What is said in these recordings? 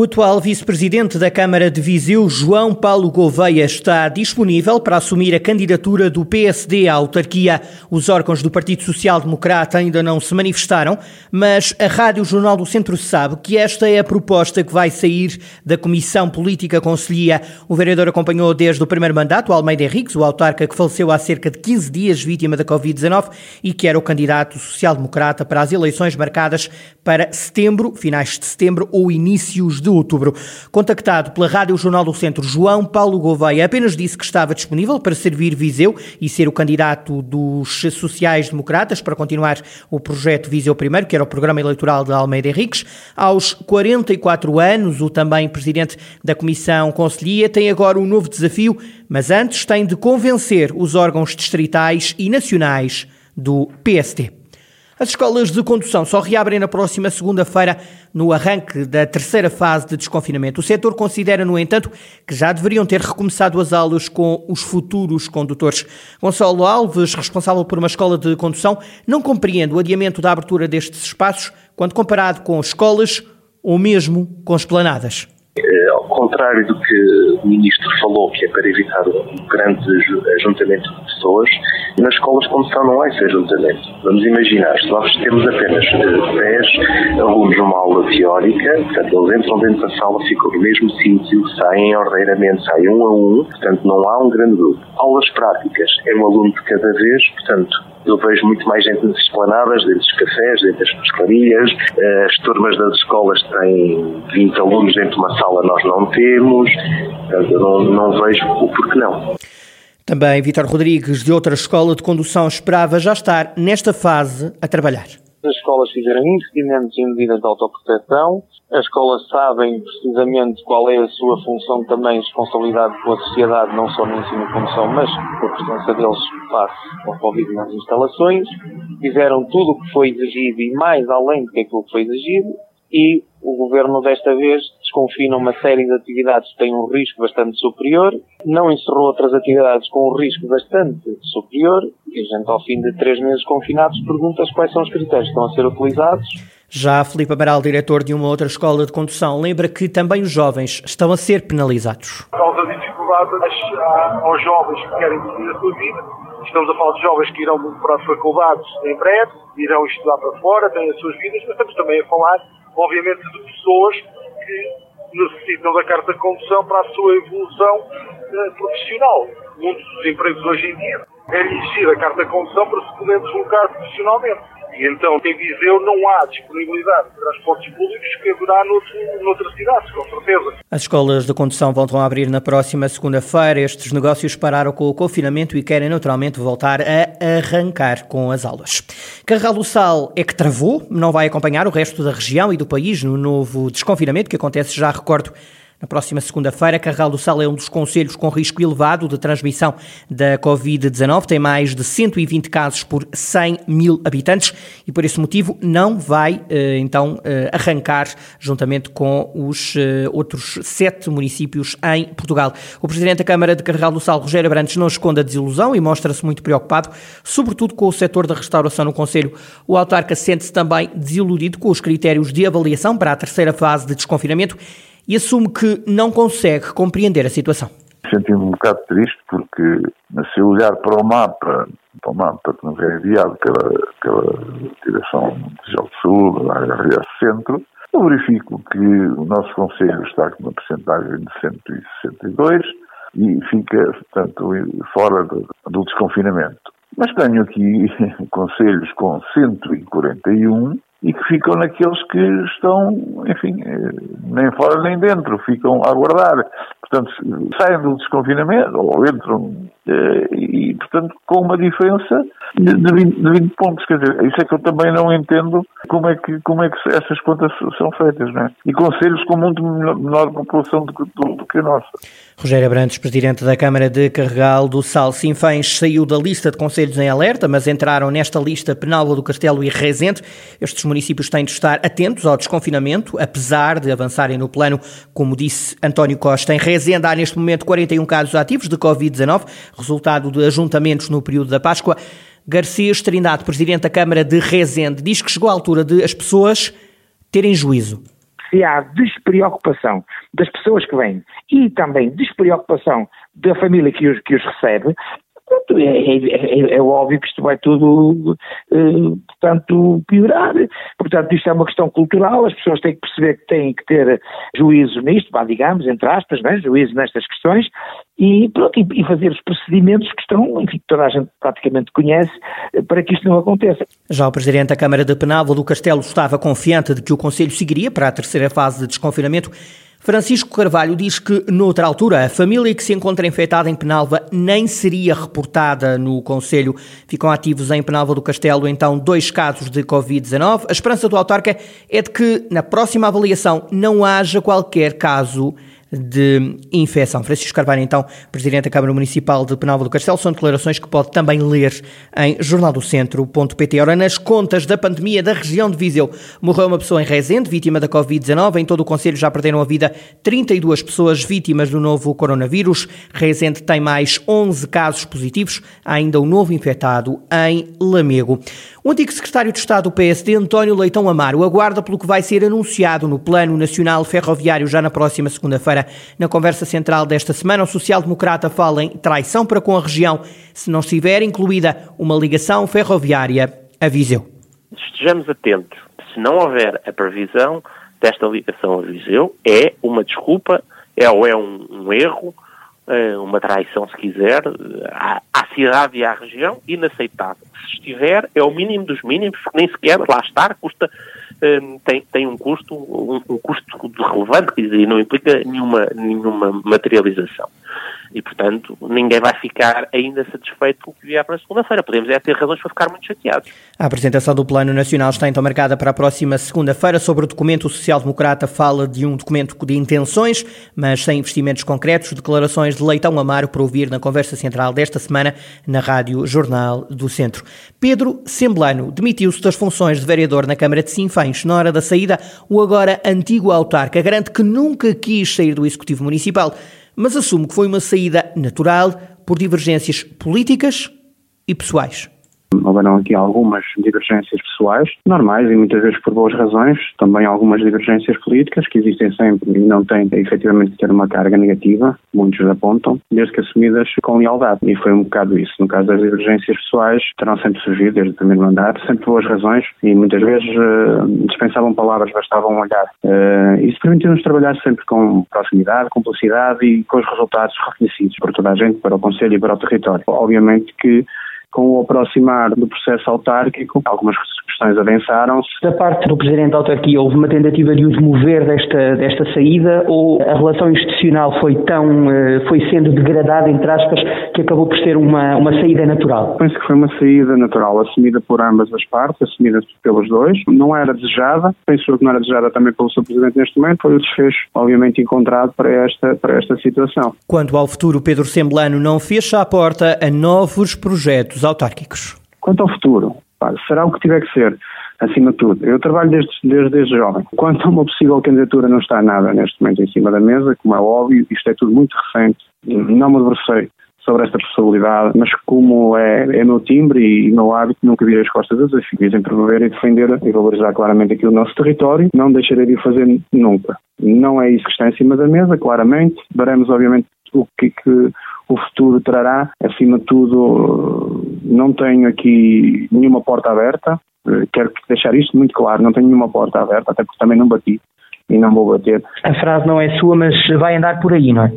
O atual vice-presidente da Câmara de Viseu, João Paulo Gouveia, está disponível para assumir a candidatura do PSD à autarquia. Os órgãos do Partido Social Democrata ainda não se manifestaram, mas a Rádio Jornal do Centro sabe que esta é a proposta que vai sair da Comissão Política Conselhia. O vereador acompanhou desde o primeiro mandato Almeida Henriques, o autarca que faleceu há cerca de 15 dias vítima da Covid-19 e que era o candidato social-democrata para as eleições marcadas para setembro, finais de setembro ou inícios de outubro. Contactado pela Rádio Jornal do Centro, João Paulo Gouveia apenas disse que estava disponível para servir Viseu e ser o candidato dos sociais-democratas para continuar o projeto Viseu Primeiro, que era o programa eleitoral de Almeida Henriques. Aos 44 anos, o também presidente da Comissão Conselhia tem agora um novo desafio, mas antes tem de convencer os órgãos distritais e nacionais do PST. As escolas de condução só reabrem na próxima segunda-feira, no arranque da terceira fase de desconfinamento. O setor considera, no entanto, que já deveriam ter recomeçado as aulas com os futuros condutores. Gonçalo Alves, responsável por uma escola de condução, não compreende o adiamento da abertura destes espaços quando comparado com escolas ou mesmo com esplanadas contrário do que o Ministro falou, que é para evitar um grande ajuntamento de pessoas, nas escolas de condução não há esse ajuntamento. Vamos imaginar, se nós temos apenas 10 eh, alunos numa aula teórica, portanto, eles entram dentro da sala, ficam no mesmo sítio, saem ordeiramente, saem um a um, portanto, não há um grande grupo. Aulas práticas, é um aluno de cada vez, portanto, eu vejo muito mais gente nas esplanadas, dentro dos cafés, dentro das pescarias. Eh, as turmas das escolas têm 20 alunos dentro de uma sala, nós não temos. Eu não, não vejo o porquê não. Também Vitor Rodrigues, de outra escola de condução, esperava já estar nesta fase a trabalhar. As escolas fizeram investimentos em medidas de autoproteção, as escolas sabem precisamente qual é a sua função também, responsabilidade com a sociedade, não só no ensino de condução, mas com a presença deles face ao Covid nas instalações. Fizeram tudo o que foi exigido e mais além do que aquilo que foi exigido. E o governo desta vez desconfina uma série de atividades que têm um risco bastante superior, não encerrou outras atividades com um risco bastante superior, e a gente ao fim de três meses confinados pergunta-se quais são os critérios que estão a ser utilizados já Filipe Amaral, diretor de uma outra escola de condução, lembra que também os jovens estão a ser penalizados. Causa dificuldade aos jovens que querem decidir a sua vida. Estamos a falar de jovens que irão para as faculdades em breve, irão estudar para fora, têm as suas vidas, mas estamos também a falar, obviamente, de pessoas que necessitam da carta de condução para a sua evolução uh, profissional. Um dos empregos hoje em dia é exigir a carta de condução para se poder deslocar profissionalmente. E então, em Viseu não há disponibilidade de transportes públicos que haverá noutro, noutras cidades, com certeza. As escolas de condução voltam a abrir na próxima segunda-feira. Estes negócios pararam com o confinamento e querem naturalmente voltar a arrancar com as aulas. Carral do Sal é que travou, não vai acompanhar o resto da região e do país no novo desconfinamento que acontece, já recordo, na próxima segunda-feira, Carral do Sal é um dos conselhos com risco elevado de transmissão da Covid-19. Tem mais de 120 casos por 100 mil habitantes e, por esse motivo, não vai, eh, então, eh, arrancar juntamente com os eh, outros sete municípios em Portugal. O Presidente da Câmara de Carral do Sal, Rogério Abrantes, não esconde a desilusão e mostra-se muito preocupado, sobretudo com o setor da restauração no Conselho. O autarca sente-se também desiludido com os critérios de avaliação para a terceira fase de desconfinamento e assume que não consegue compreender a situação. Senti-me um bocado triste porque, se olhar para o mapa, para o mapa que nos é enviado pela, pela Direção de Saúde, da área Centro, eu verifico que o nosso Conselho está com uma percentagem de 162 e fica, portanto, fora do, do desconfinamento. Mas tenho aqui conselhos com 141 e que ficam naqueles que estão, enfim, eh, nem fora nem dentro, ficam a aguardar. Portanto, saem do desconfinamento ou entram eh, e, portanto, com uma diferença de 20, de 20, pontos. Quer dizer, isso é que eu também não entendo como é que, como é que essas contas são feitas, não é? E conselhos com muito menor, população do que, que a nossa. Rogério Abrantes, presidente da Câmara de Carregal do Sal Sinfães, saiu da lista de conselhos em alerta, mas entraram nesta lista Penalva do Castelo e Rezende. Estes municípios têm de estar atentos ao desconfinamento, apesar de avançarem no plano, como disse António Costa. Em Rezende há neste momento 41 casos ativos de Covid-19, resultado de ajuntamentos no período da Páscoa. Garcês Trindade, presidente da Câmara de Rezende, diz que chegou a altura de as pessoas terem juízo se há despreocupação das pessoas que vêm e também despreocupação da família que os, que os recebe, é, é, é, é, óbvio que isto vai tudo, uh, portanto, piorar. Portanto, isto é uma questão cultural, as pessoas têm que perceber que têm que ter juízo nisto, vá, digamos, entre aspas, né, juízo nestas questões, e, pronto, e, fazer os procedimentos que estão, enfim, que toda a gente praticamente conhece, eh, para que isto não aconteça. Já o Presidente da Câmara de Penalva do Castelo estava confiante de que o Conselho seguiria para a terceira fase de desconfinamento. Francisco Carvalho diz que, noutra altura, a família que se encontra infectada em Penalva nem seria reportada no Conselho. Ficam ativos em Penalva do Castelo, então, dois casos de Covid-19. A esperança do autarca é de que, na próxima avaliação, não haja qualquer caso de infecção. Francisco Carvalho, então, Presidente da Câmara Municipal de Penalva do Castelo, são declarações que pode também ler em jornaldocentro.pt. Ora, nas contas da pandemia da região de Viseu, morreu uma pessoa em Rezende, vítima da Covid-19. Em todo o Conselho já perderam a vida 32 pessoas vítimas do novo coronavírus. Rezende tem mais 11 casos positivos, há ainda um novo infectado em Lamego. O antigo secretário de Estado do PSD, António Leitão Amaro, aguarda pelo que vai ser anunciado no Plano Nacional Ferroviário já na próxima segunda-feira. Na conversa central desta semana, o social-democrata fala em traição para com a região, se não estiver incluída uma ligação ferroviária a Viseu. Estejamos atentos. Se não houver a previsão desta ligação a Viseu, é uma desculpa, é ou é um, um erro, é uma traição, se quiser, à, à cidade e à região, inaceitável se estiver, é o mínimo dos mínimos, nem sequer lá estar, custa, um, tem, tem um custo, um, um custo relevante, quer dizer, não implica nenhuma, nenhuma materialização e, portanto, ninguém vai ficar ainda satisfeito com o que vier para segunda-feira. Podemos é ter razões para ficar muito chateados. A apresentação do Plano Nacional está então marcada para a próxima segunda-feira. Sobre o documento, o social-democrata fala de um documento de intenções, mas sem investimentos concretos. Declarações de Leitão Amaro para ouvir na conversa central desta semana na Rádio Jornal do Centro. Pedro Semblano demitiu-se das funções de vereador na Câmara de Sinfães. Na hora da saída, o agora antigo autarca garante que nunca quis sair do Executivo Municipal mas assume que foi uma saída natural por divergências políticas e pessoais. Houveram aqui algumas divergências pessoais, normais e muitas vezes por boas razões, também algumas divergências políticas que existem sempre e não têm efetivamente ter uma carga negativa, muitos apontam, desde que assumidas com lealdade. E foi um bocado isso. No caso das divergências pessoais, terão sempre surgido desde o primeiro mandato, sempre boas razões e muitas vezes uh, dispensavam palavras, bastavam olhar. Uh, isso permitiu-nos trabalhar sempre com proximidade, cumplicidade e com os resultados reconhecidos por toda a gente, para o Conselho e para o território. Obviamente que com o aproximar do processo autárquico, algumas questões avançaram-se. Da parte do Presidente da autarquia, houve uma tentativa de os mover desta, desta saída ou a relação institucional foi tão, eh, foi sendo degradada, entre aspas, que acabou por ser uma, uma saída natural? Penso que foi uma saída natural, assumida por ambas as partes, assumida pelos dois. Não era desejada, penso que não era desejada também pelo seu Presidente neste momento, foi o desfecho, obviamente, encontrado para esta, para esta situação. Quanto ao futuro, Pedro Semblano não fecha a porta a novos projetos autárquicos? Quanto ao futuro, será o que tiver que ser, acima de tudo. Eu trabalho desde, desde, desde jovem. Quanto a uma possível candidatura, não está nada neste momento em cima da mesa, como é óbvio, isto é tudo muito recente. Não me debrucei sobre esta possibilidade, mas como é, é meu timbre e meu hábito, nunca virei as costas a desafios em promover e defender e valorizar claramente aqui o nosso território, não deixarei de o fazer nunca. Não é isso que está em cima da mesa, claramente. Veremos, obviamente, o que, que o futuro trará. Acima de tudo, não tenho aqui nenhuma porta aberta. Quero deixar isto muito claro, não tenho nenhuma porta aberta, até porque também não bati e não vou bater. A frase não é sua, mas vai andar por aí, não é?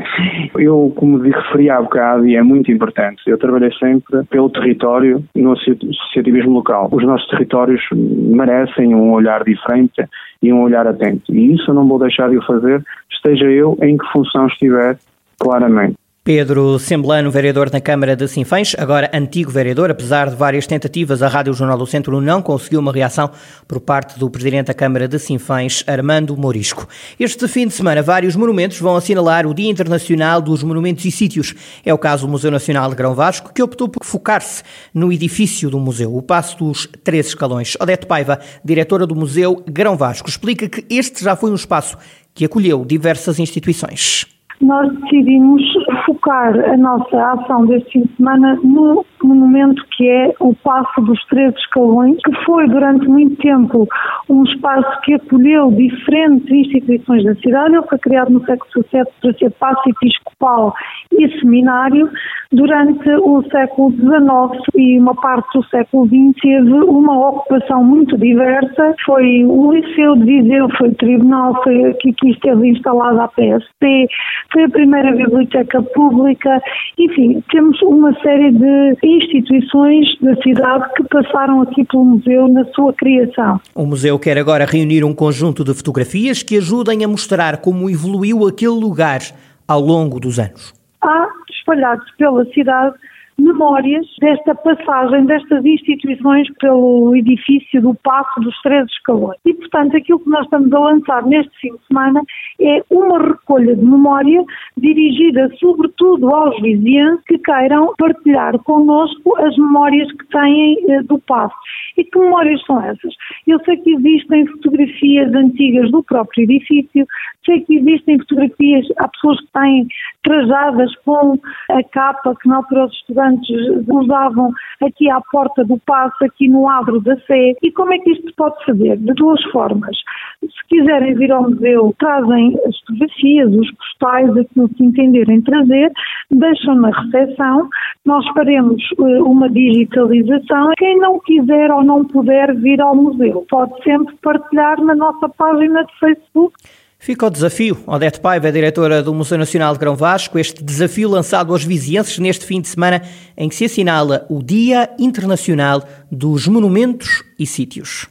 eu, como referi há bocado, e é muito importante, eu trabalhei sempre pelo território no associativismo local. Os nossos territórios merecem um olhar diferente e um olhar atento. E isso eu não vou deixar de o fazer, esteja eu em que função estiver, claramente. Pedro Semblano, vereador na Câmara de Sinfãs, agora antigo vereador, apesar de várias tentativas, a Rádio Jornal do Centro não conseguiu uma reação por parte do Presidente da Câmara de Sinfãs, Armando Morisco. Este fim de semana, vários monumentos vão assinalar o Dia Internacional dos Monumentos e Sítios. É o caso do Museu Nacional de Grão Vasco, que optou por focar-se no edifício do museu, o Passo dos Três Escalões. Odete Paiva, diretora do Museu Grão Vasco, explica que este já foi um espaço que acolheu diversas instituições nós decidimos focar a nossa ação deste fim de semana no monumento que é o Passo dos Três Escalões, que foi durante muito tempo um espaço que acolheu diferentes instituições da cidade. Ele foi criado no século XVII para ser passo episcopal e seminário. Durante o século XIX e uma parte do século XX teve uma ocupação muito diversa. Foi o Liceu de Viseu, foi o Tribunal, foi aqui que esteve instalada a PSP, foi a primeira biblioteca pública, enfim, temos uma série de instituições da cidade que passaram aqui pelo museu na sua criação. O museu quer agora reunir um conjunto de fotografias que ajudem a mostrar como evoluiu aquele lugar ao longo dos anos. Há espalhados pela cidade memórias desta passagem destas instituições pelo edifício do Passo dos Três Escalões. E, portanto, aquilo que nós estamos a lançar neste fim de semana é uma recolha de memória dirigida sobretudo aos vizinhos que queiram partilhar connosco as memórias que têm eh, do Passo. E que memórias são essas? Eu sei que existem fotografias antigas do próprio edifício, sei que existem fotografias, há pessoas que têm trajadas com a capa que na altura os estudantes usavam aqui à porta do passo, aqui no adro da Sé. E como é que isto pode fazer? De duas formas. Se quiserem vir ao museu, trazem as fotografias, os postais, aquilo que entenderem trazer, deixam na recepção, nós faremos eh, uma digitalização. Quem não quiser ou não puder vir ao museu, pode sempre partilhar na nossa página de Facebook Fica o desafio. Odete Paiva, diretora do Museu Nacional de Grão Vasco, este desafio lançado aos vizienses neste fim de semana em que se assinala o Dia Internacional dos Monumentos e Sítios.